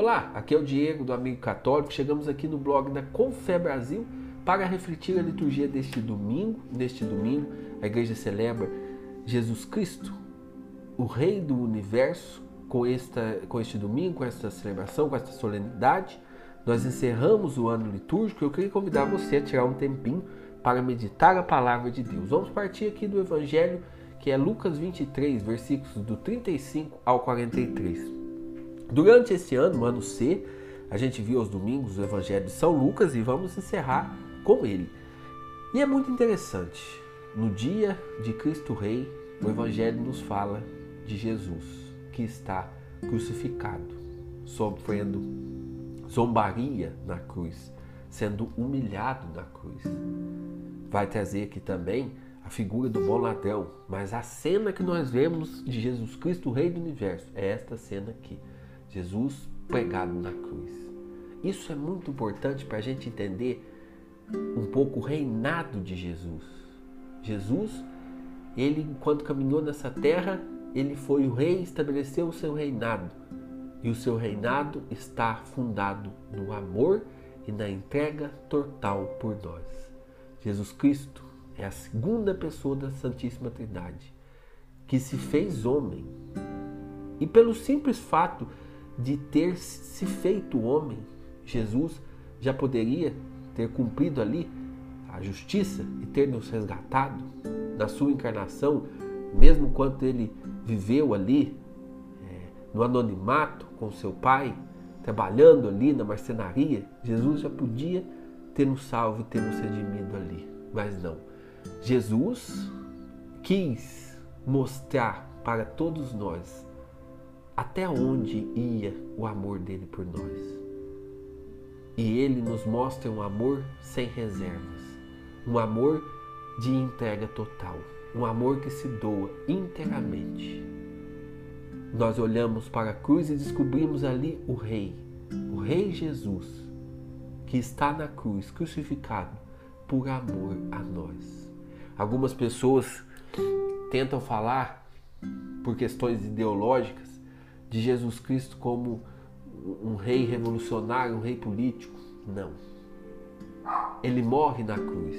Olá, aqui é o Diego do Amigo Católico. Chegamos aqui no blog da Confé Brasil para refletir a liturgia deste domingo. Neste domingo, a igreja celebra Jesus Cristo, o Rei do Universo, com, esta, com este domingo, com esta celebração, com esta solenidade. Nós encerramos o ano litúrgico. Eu queria convidar você a tirar um tempinho para meditar a palavra de Deus. Vamos partir aqui do Evangelho que é Lucas 23, versículos do 35 ao 43. Durante esse ano, ano C, a gente viu aos domingos o Evangelho de São Lucas e vamos encerrar com ele. E é muito interessante. No dia de Cristo Rei, o Evangelho nos fala de Jesus, que está crucificado, sofrendo zombaria na cruz, sendo humilhado na cruz. Vai trazer aqui também a figura do bom ladrão, mas a cena que nós vemos de Jesus Cristo, Rei do Universo, é esta cena aqui. Jesus pregado na cruz. Isso é muito importante para a gente entender um pouco o reinado de Jesus. Jesus, ele enquanto caminhou nessa terra, ele foi o rei, estabeleceu o seu reinado. E o seu reinado está fundado no amor e na entrega total por nós. Jesus Cristo é a segunda pessoa da Santíssima Trindade que se fez homem. E pelo simples fato de ter se feito homem, Jesus já poderia ter cumprido ali a justiça e ter nos resgatado na sua encarnação, mesmo quando ele viveu ali é, no anonimato com seu pai, trabalhando ali na marcenaria, Jesus já podia ter nos salvo e ter nos redimido ali. Mas não. Jesus quis mostrar para todos nós até onde ia o amor dele por nós. E ele nos mostra um amor sem reservas, um amor de entrega total, um amor que se doa inteiramente. Nós olhamos para a cruz e descobrimos ali o Rei, o Rei Jesus, que está na cruz, crucificado por amor a nós. Algumas pessoas tentam falar, por questões ideológicas, de Jesus Cristo como um rei revolucionário, um rei político. Não. Ele morre na cruz.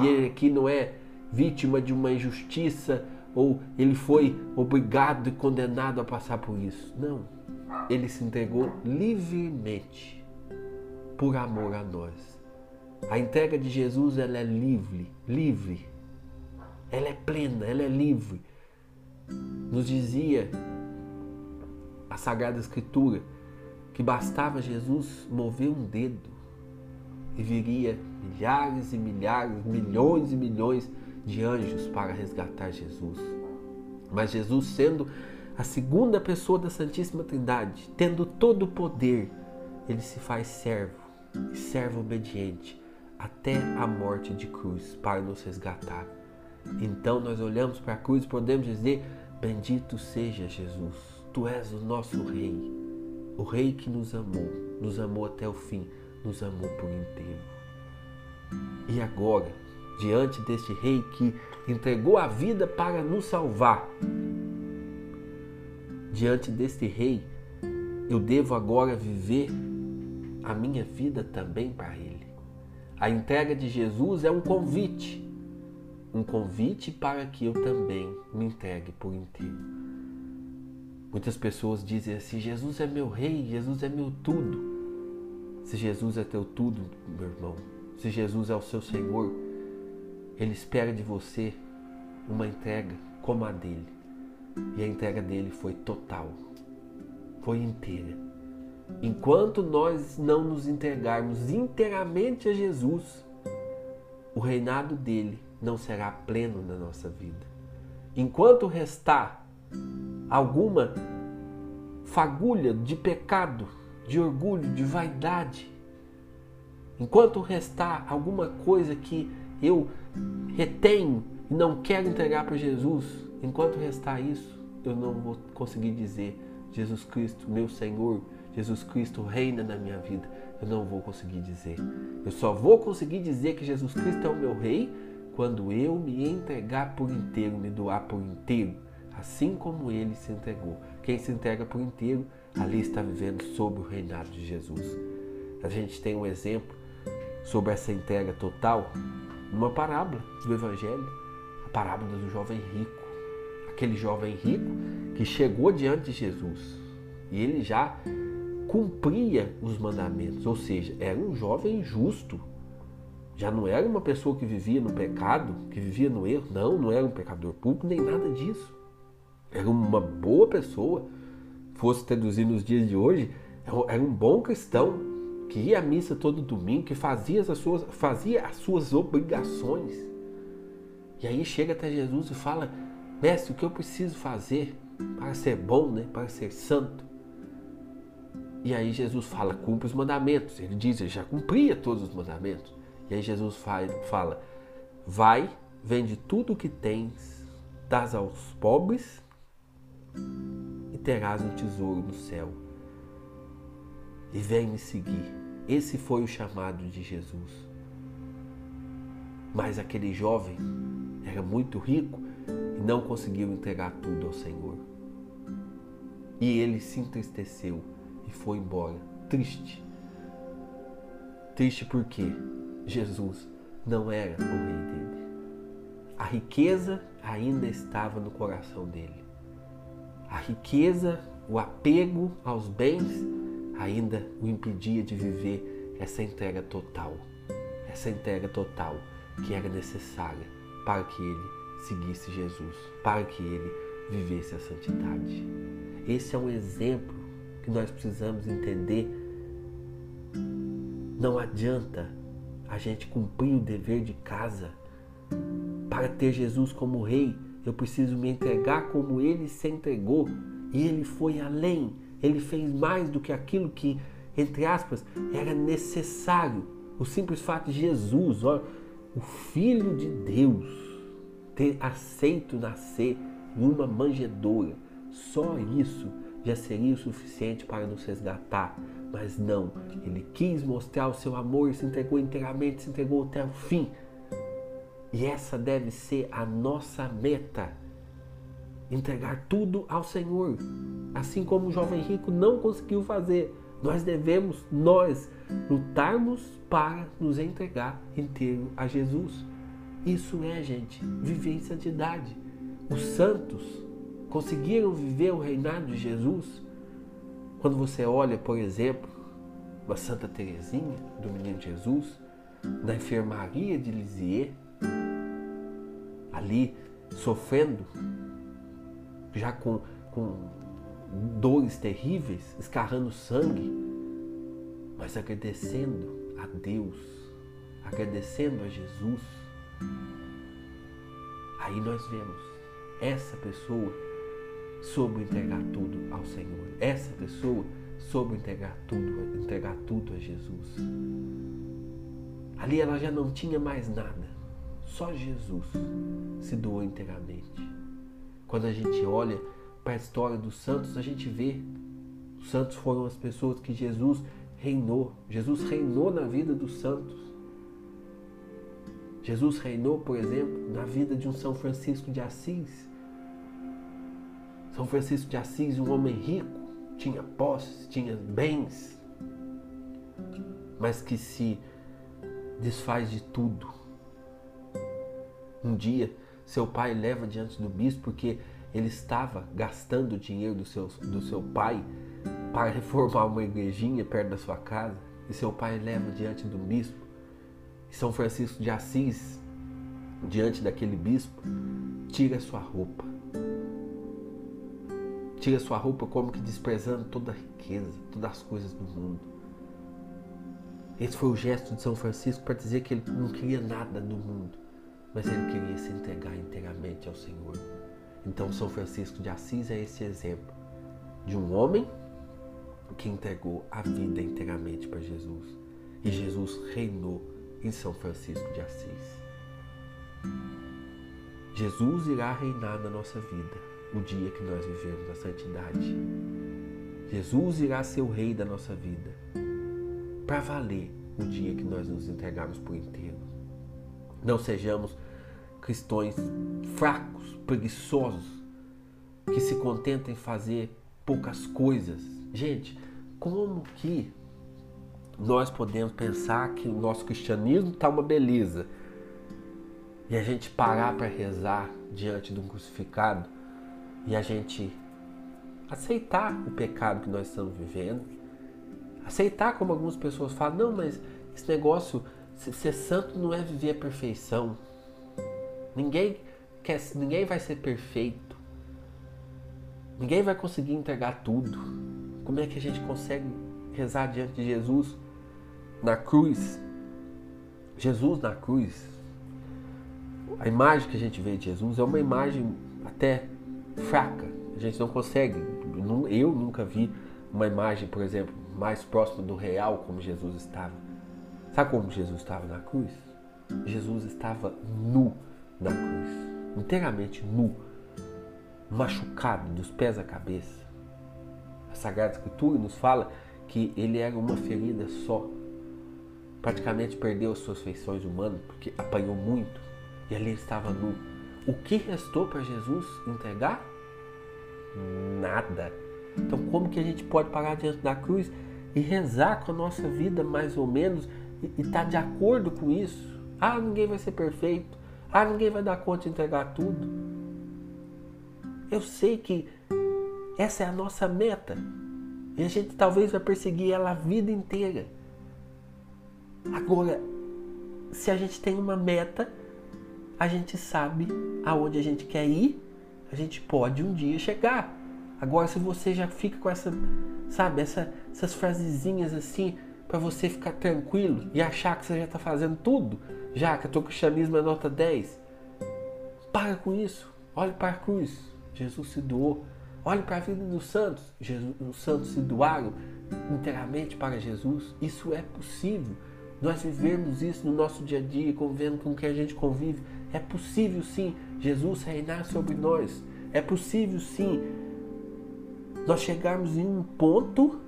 E ele aqui não é vítima de uma injustiça ou ele foi obrigado e condenado a passar por isso. Não. Ele se entregou livremente por amor a nós. A entrega de Jesus ela é livre, livre. Ela é plena, ela é livre. Nos dizia a Sagrada Escritura que bastava Jesus mover um dedo e viria milhares e milhares, milhões e milhões de anjos para resgatar Jesus. Mas Jesus, sendo a segunda pessoa da Santíssima Trindade, tendo todo o poder, ele se faz servo e servo obediente até a morte de cruz para nos resgatar. Então nós olhamos para a cruz e podemos dizer: Bendito seja Jesus Tu és o nosso Rei, o Rei que nos amou, nos amou até o fim, nos amou por inteiro. E agora, diante deste Rei que entregou a vida para nos salvar, diante deste Rei, eu devo agora viver a minha vida também para Ele. A entrega de Jesus é um convite, um convite para que eu também me entregue por inteiro. Muitas pessoas dizem assim: Jesus é meu rei, Jesus é meu tudo. Se Jesus é teu tudo, meu irmão, se Jesus é o seu Senhor, Ele espera de você uma entrega como a dele. E a entrega dele foi total, foi inteira. Enquanto nós não nos entregarmos inteiramente a Jesus, o reinado dele não será pleno na nossa vida. Enquanto restar alguma fagulha de pecado, de orgulho, de vaidade, enquanto restar alguma coisa que eu retenho e não quero entregar para Jesus, enquanto restar isso, eu não vou conseguir dizer Jesus Cristo, meu Senhor, Jesus Cristo reina na minha vida. Eu não vou conseguir dizer. Eu só vou conseguir dizer que Jesus Cristo é o meu rei quando eu me entregar por inteiro, me doar por inteiro assim como ele se entregou. Quem se entrega por inteiro ali está vivendo sob o reinado de Jesus. A gente tem um exemplo sobre essa entrega total numa parábola do Evangelho, a parábola do jovem rico. Aquele jovem rico que chegou diante de Jesus e ele já cumpria os mandamentos, ou seja, era um jovem justo. Já não era uma pessoa que vivia no pecado, que vivia no erro, não, não era um pecador público, nem nada disso. Era uma boa pessoa, fosse traduzir nos dias de hoje, era um bom cristão, que ia à missa todo domingo, que fazia as suas, fazia as suas obrigações. E aí chega até Jesus e fala: Mestre, o que eu preciso fazer para ser bom, né? para ser santo? E aí Jesus fala, cumpre os mandamentos. Ele diz, ele já cumpria todos os mandamentos. E aí Jesus fala, vai, vende tudo o que tens, dás aos pobres e terás um tesouro no céu. E vem me seguir. Esse foi o chamado de Jesus. Mas aquele jovem era muito rico e não conseguiu entregar tudo ao Senhor. E ele se entristeceu e foi embora, triste. Triste porque Jesus não era o rei dele. A riqueza ainda estava no coração dele. A riqueza, o apego aos bens ainda o impedia de viver essa entrega total. Essa entrega total que era necessária para que ele seguisse Jesus, para que ele vivesse a santidade. Esse é um exemplo que nós precisamos entender. Não adianta a gente cumprir o dever de casa. Para ter Jesus como rei, eu preciso me entregar como ele se entregou. E ele foi além. Ele fez mais do que aquilo que, entre aspas, era necessário. O simples fato de Jesus, ó, o Filho de Deus, ter aceito nascer em uma manjedoura, só isso já seria o suficiente para nos resgatar. Mas não, ele quis mostrar o seu amor se entregou inteiramente, se entregou até o fim. E essa deve ser a nossa meta. Entregar tudo ao Senhor. Assim como o jovem rico não conseguiu fazer. Nós devemos, nós, lutarmos para nos entregar inteiro a Jesus. Isso é, gente, viver em santidade. Os santos conseguiram viver o reinado de Jesus? Quando você olha, por exemplo, uma Santa Teresinha do Menino Jesus, na enfermaria de Lisieux, ali sofrendo, já com, com dores terríveis, escarrando sangue, mas agradecendo a Deus, agradecendo a Jesus. Aí nós vemos essa pessoa soube entregar tudo ao Senhor. Essa pessoa soube entregar tudo, entregar tudo a Jesus. Ali ela já não tinha mais nada. Só Jesus se doou inteiramente. Quando a gente olha para a história dos santos, a gente vê os santos foram as pessoas que Jesus reinou. Jesus reinou na vida dos santos. Jesus reinou, por exemplo, na vida de um São Francisco de Assis, são Francisco de Assis, um homem rico, tinha posses, tinha bens, mas que se desfaz de tudo. Um dia, seu pai leva diante do bispo porque ele estava gastando o dinheiro do seu, do seu pai para reformar uma igrejinha perto da sua casa. E seu pai leva diante do bispo. E São Francisco de Assis, diante daquele bispo, tira sua roupa Tira sua roupa como que desprezando toda a riqueza, todas as coisas do mundo. Esse foi o gesto de São Francisco para dizer que ele não queria nada no mundo, mas ele queria se entregar inteiramente ao Senhor. Então, São Francisco de Assis é esse exemplo de um homem que entregou a vida inteiramente para Jesus. E Jesus reinou em São Francisco de Assis. Jesus irá reinar na nossa vida o dia que nós vivemos a santidade. Jesus irá ser o rei da nossa vida, para valer o dia que nós nos entregarmos por inteiro. Não sejamos cristãos fracos, preguiçosos, que se contentam em fazer poucas coisas Gente, como que nós podemos pensar que o nosso cristianismo está uma beleza e a gente parar para rezar diante de um crucificado e a gente aceitar o pecado que nós estamos vivendo, aceitar como algumas pessoas falam, não, mas esse negócio, ser santo não é viver a perfeição. Ninguém quer, ninguém vai ser perfeito. Ninguém vai conseguir entregar tudo. Como é que a gente consegue rezar diante de Jesus na cruz? Jesus na cruz. A imagem que a gente vê de Jesus é uma imagem até fraca. A gente não consegue. Eu nunca vi uma imagem, por exemplo, mais próxima do real como Jesus estava. Sabe como Jesus estava na cruz? Jesus estava nu na cruz, inteiramente nu, machucado dos pés à cabeça. A Sagrada Escritura nos fala que ele era uma ferida só. Praticamente perdeu as suas feições humanas porque apanhou muito e ali estava nu. O que restou para Jesus entregar? Nada. Então, como que a gente pode parar diante da cruz e rezar com a nossa vida mais ou menos e estar tá de acordo com isso? Ah, ninguém vai ser perfeito. Ah, ninguém vai dar conta de entregar tudo. Eu sei que essa é a nossa meta. E a gente talvez vai perseguir ela a vida inteira. Agora, se a gente tem uma meta, a gente sabe aonde a gente quer ir, a gente pode um dia chegar. Agora, se você já fica com essa, sabe, essa, essas frasezinhas assim, para você ficar tranquilo e achar que você já está fazendo tudo, já que o teu cristianismo é nota 10, para com isso. Olhe para a cruz. Jesus se doou. Olhe para a vida dos santos. Jesus, os santos se doaram inteiramente para Jesus. Isso é possível. Nós vivemos isso no nosso dia a dia, convivendo com quem a gente convive. É possível sim Jesus reinar sobre nós. É possível sim nós chegarmos em um ponto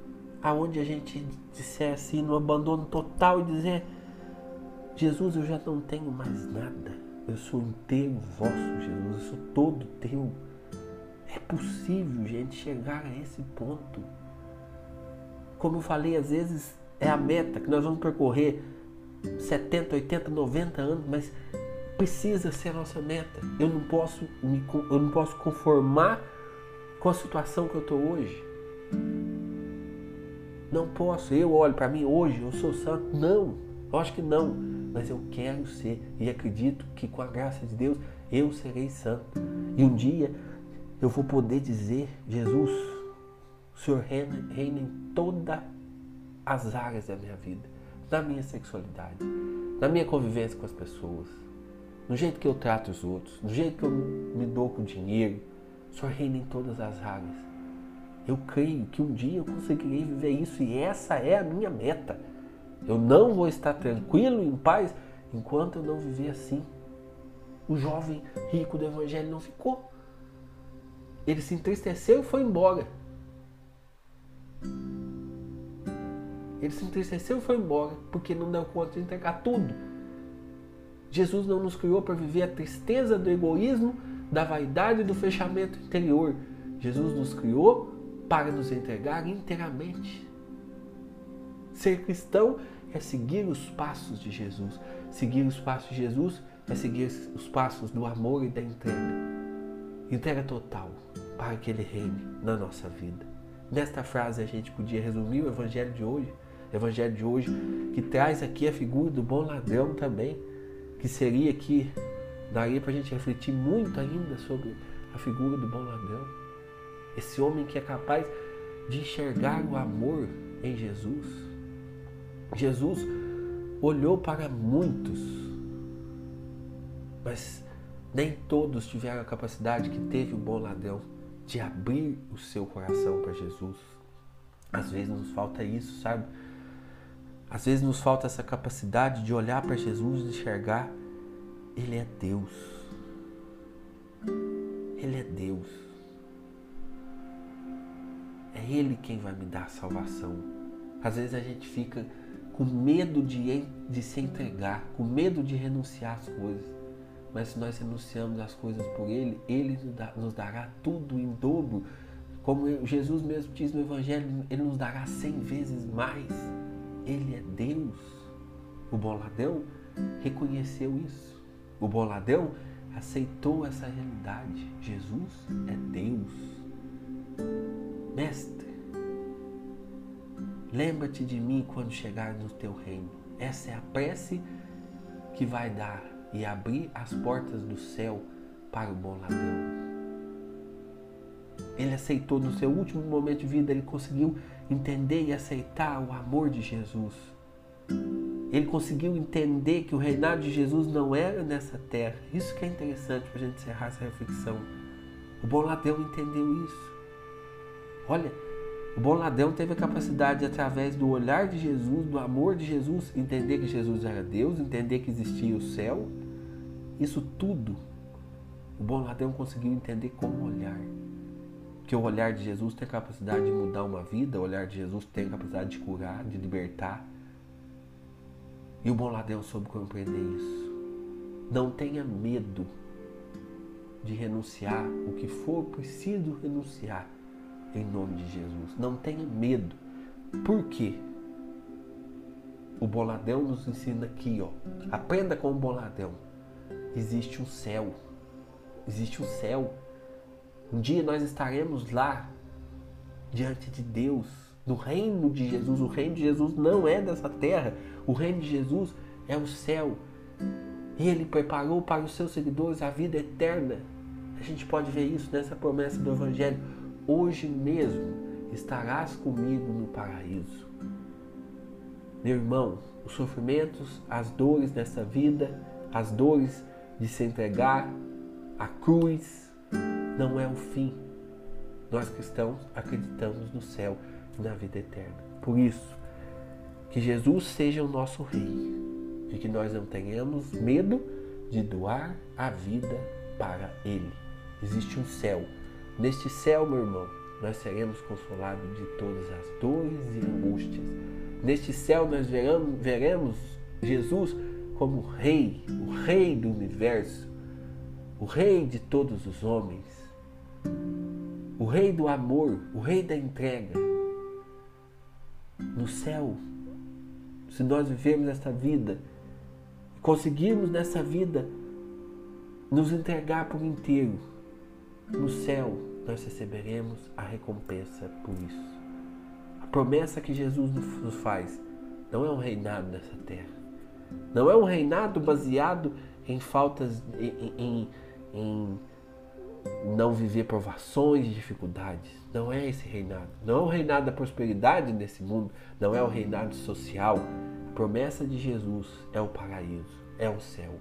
aonde a gente disser assim, no abandono total e dizer: Jesus, eu já não tenho mais nada. Eu sou inteiro vosso, Jesus. Eu sou todo teu. É possível, gente, chegar a esse ponto. Como eu falei, às vezes é a meta que nós vamos percorrer 70, 80, 90 anos, mas precisa ser a nossa meta. Eu não posso me, eu não posso conformar com a situação que eu estou hoje. Não posso. Eu olho para mim hoje, eu sou santo. Não, acho que não. Mas eu quero ser e acredito que com a graça de Deus eu serei santo. E um dia eu vou poder dizer: Jesus, o Senhor reina, reina em todas as áreas da minha vida, na minha sexualidade, na minha convivência com as pessoas, no jeito que eu trato os outros, no jeito que eu me dou com dinheiro. O Senhor reina em todas as áreas. Eu creio que um dia eu conseguirei viver isso e essa é a minha meta. Eu não vou estar tranquilo, em paz, enquanto eu não viver assim. O jovem rico do Evangelho não ficou. Ele se entristeceu e foi embora. Ele se entristeceu e foi embora, porque não deu conta de entregar tudo. Jesus não nos criou para viver a tristeza do egoísmo, da vaidade e do fechamento interior. Jesus nos criou para nos entregar inteiramente. Ser cristão é seguir os passos de Jesus. Seguir os passos de Jesus é seguir os passos do amor e da entrega. Entrega total para que Ele reine na nossa vida. Nesta frase a gente podia resumir o Evangelho de hoje. O Evangelho de hoje que traz aqui a figura do bom ladrão também, que seria aqui, daria para a gente refletir muito ainda sobre a figura do bom ladrão. Esse homem que é capaz de enxergar o amor em Jesus. Jesus olhou para muitos, mas nem todos tiveram a capacidade que teve o bom ladrão de abrir o seu coração para Jesus. Às vezes nos falta isso, sabe? Às vezes nos falta essa capacidade de olhar para Jesus e enxergar Ele é Deus. Ele é Deus. Ele quem vai me dar a salvação. Às vezes a gente fica com medo de, de se entregar, com medo de renunciar às coisas. Mas se nós renunciamos às coisas por Ele, Ele nos dará tudo em dobro, Como Jesus mesmo diz no Evangelho, Ele nos dará cem vezes mais. Ele é Deus. O bom ladrão reconheceu isso. O bom ladrão aceitou essa realidade. Jesus é Deus. Mestre, lembra-te de mim quando chegar no teu reino. Essa é a prece que vai dar e abrir as portas do céu para o bom ladrão. Ele aceitou no seu último momento de vida, ele conseguiu entender e aceitar o amor de Jesus. Ele conseguiu entender que o reinado de Jesus não era nessa terra. Isso que é interessante para a gente encerrar essa reflexão. O bom ladrão entendeu isso. Olha, o bom ladrão teve a capacidade, através do olhar de Jesus, do amor de Jesus, entender que Jesus era Deus, entender que existia o céu. Isso tudo, o bom ladrão conseguiu entender como olhar. Que o olhar de Jesus tem a capacidade de mudar uma vida, o olhar de Jesus tem a capacidade de curar, de libertar. E o bom ladrão soube compreender isso. Não tenha medo de renunciar o que for preciso renunciar em nome de Jesus. Não tenha medo. Por quê? O boladão nos ensina aqui, ó. Aprenda com o boladão. Existe um céu. Existe um céu. Um dia nós estaremos lá diante de Deus, no reino de Jesus. O reino de Jesus não é dessa terra. O reino de Jesus é o céu. E ele preparou para os seus seguidores a vida eterna. A gente pode ver isso nessa promessa do evangelho hoje mesmo estarás comigo no paraíso. Meu irmão, os sofrimentos, as dores dessa vida, as dores de se entregar, a cruz, não é o fim. Nós cristãos acreditamos no céu e na vida eterna. Por isso, que Jesus seja o nosso Rei e que nós não tenhamos medo de doar a vida para Ele. Existe um céu Neste céu, meu irmão, nós seremos consolados de todas as dores e angústias. Neste céu, nós veremos, veremos Jesus como Rei, o Rei do universo, o Rei de todos os homens, o Rei do amor, o Rei da entrega. No céu, se nós vivermos esta vida, conseguirmos nessa vida nos entregar por inteiro, no céu nós receberemos a recompensa por isso. A promessa que Jesus nos faz não é um reinado nessa terra. Não é um reinado baseado em faltas, em, em, em não viver provações e dificuldades. Não é esse reinado. Não é o reinado da prosperidade nesse mundo. Não é o reinado social. A promessa de Jesus é o paraíso, é o céu.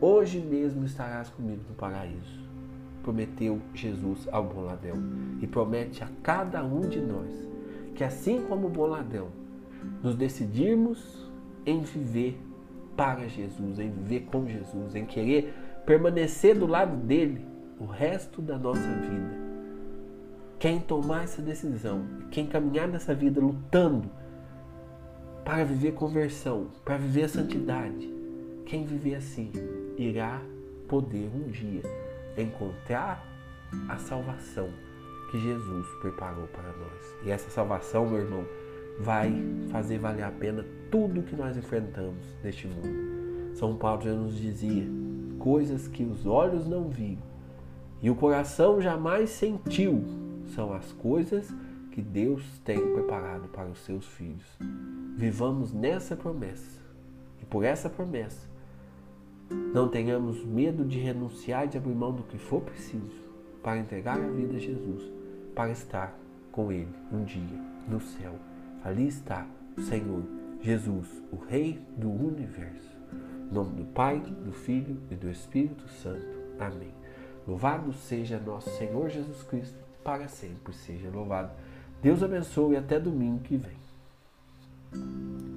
Hoje mesmo estarás comigo no paraíso prometeu Jesus ao bom ladrão e promete a cada um de nós que, assim como o bom ladrão, nos decidirmos em viver para Jesus, em viver com Jesus, em querer permanecer do lado dele o resto da nossa vida. Quem tomar essa decisão, quem caminhar nessa vida lutando para viver conversão, para viver a santidade, quem viver assim irá poder um dia encontrar a salvação que Jesus preparou para nós. E essa salvação, meu irmão, vai fazer valer a pena tudo que nós enfrentamos neste mundo. São Paulo já nos dizia: coisas que os olhos não viram e o coração jamais sentiu são as coisas que Deus tem preparado para os seus filhos. Vivamos nessa promessa. E por essa promessa, não tenhamos medo de renunciar e de abrir mão do que for preciso para entregar a vida a Jesus, para estar com Ele um dia no céu. Ali está o Senhor Jesus, o Rei do universo. Em nome do Pai, do Filho e do Espírito Santo. Amém. Louvado seja nosso Senhor Jesus Cristo, para sempre seja louvado. Deus abençoe e até domingo que vem.